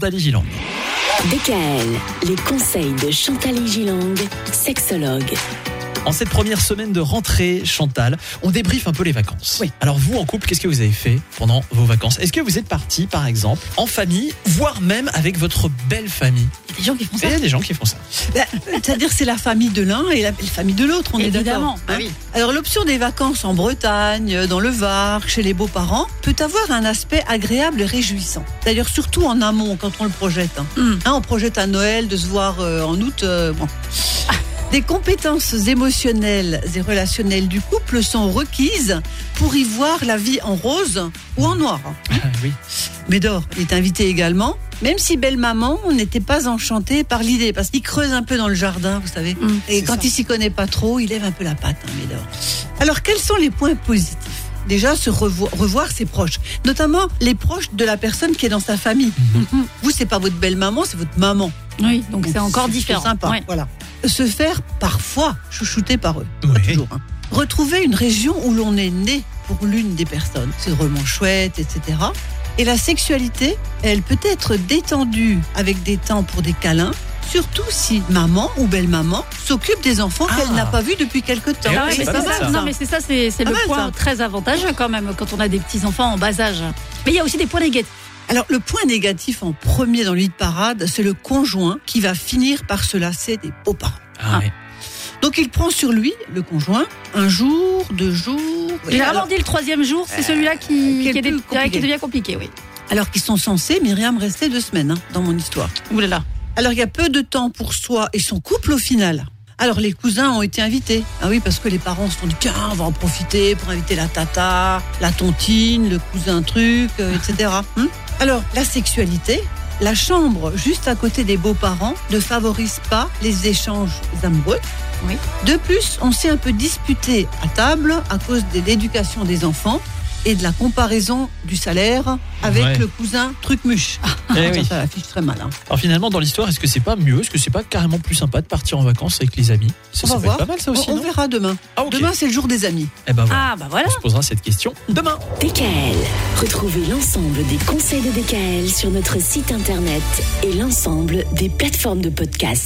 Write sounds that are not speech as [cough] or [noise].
Gilang. DKL, les conseils de Chantal Gilang, sexologue. En cette première semaine de rentrée, Chantal, on débriefe un peu les vacances. Oui. Alors vous, en couple, qu'est-ce que vous avez fait pendant vos vacances? Est-ce que vous êtes parti, par exemple, en famille, voire même avec votre belle famille? Des gens qui font ça. Il y a des gens qui font ça. Ben, C'est-à-dire c'est la famille de l'un et la, la famille de l'autre, on est d'accord. bah hein. oui. Alors l'option des vacances en Bretagne, dans le Var, chez les beaux-parents, peut avoir un aspect agréable et réjouissant. D'ailleurs surtout en amont quand on le projette. hein. Mm. Hein, on projette à Noël de se voir euh, en août. euh, bon. Des compétences émotionnelles et relationnelles du couple sont requises pour y voir la vie en rose ou en noir. [laughs] Ah, oui. Médor est invité également, même si belle maman n'était pas enchantée par l'idée, parce qu'il creuse un peu dans le jardin, vous savez. Mm, Et quand ça. il s'y connaît pas trop, il lève un peu la patte, hein, Médor. Alors, quels sont les points positifs? Déjà, se revo- revoir ses proches, notamment les proches de la personne qui est dans sa famille. Mhm. Vous, c'est pas votre belle maman, c'est votre maman. Oui, donc c'est encore différent. Sympa, Ouais. voilà. Se faire parfois chouchouter par eux. Pas toujours. hein. Retrouver une région où l'on est né pour l'une des personnes. C'est vraiment chouette, etc. Et la sexualité, elle peut être détendue avec des temps pour des câlins, surtout si maman ou belle-maman s'occupe des enfants Ah. qu'elle n'a pas vus depuis quelque temps. Eh Ah ouais, mais pas c'est mal, ça. ça. Non, mais c'est ça, c'est le point ça. très avantageux quand même quand on a des petits enfants en bas âge. Mais il y a aussi des points négatifs. Alors, le point négatif en premier dans le lit de parade, c'est le conjoint qui va finir par se lasser des beaux-parents. Ah, Ah. ouais. Donc, il prend sur lui, le conjoint, un jour, deux jours. oui, alors- on dit le troisième jour, c'est celui-là qui, est compliqué. qui devient compliqué, oui. Alors qu'ils sont censés, Myriam, rester deux semaines hein, dans mon histoire. Ouh là là. Alors il y a peu de temps pour soi et son couple au final. Alors les cousins ont été invités. Ah oui, parce que les parents se sont dit, tiens, on va en profiter pour inviter la tata, la tontine, le cousin truc, euh, etc. [laughs] Hum Alors la sexualité, la chambre juste à côté des beaux-parents ne favorise pas les échanges amoureux. Oui. De plus, on s'est un peu disputé à table à cause de l'éducation des enfants et de la comparaison du salaire avec Ouais. le cousin truc-muche. Eh [laughs] oui. Ça affiche très mal. hein. Alors finalement, dans l'histoire, est-ce que c'est pas mieux? Est-ce que c'est pas carrément plus sympa de partir en vacances avec les amis? Ça, On ça va voir. être pas mal ça aussi, on, verra demain. Ah. Demain, c'est le jour des amis. Eh ben voilà. Ah bah voilà. On se posera cette question demain. DKL, retrouvez l'ensemble des conseils de DKL sur notre site internet et l'ensemble des plateformes de podcast.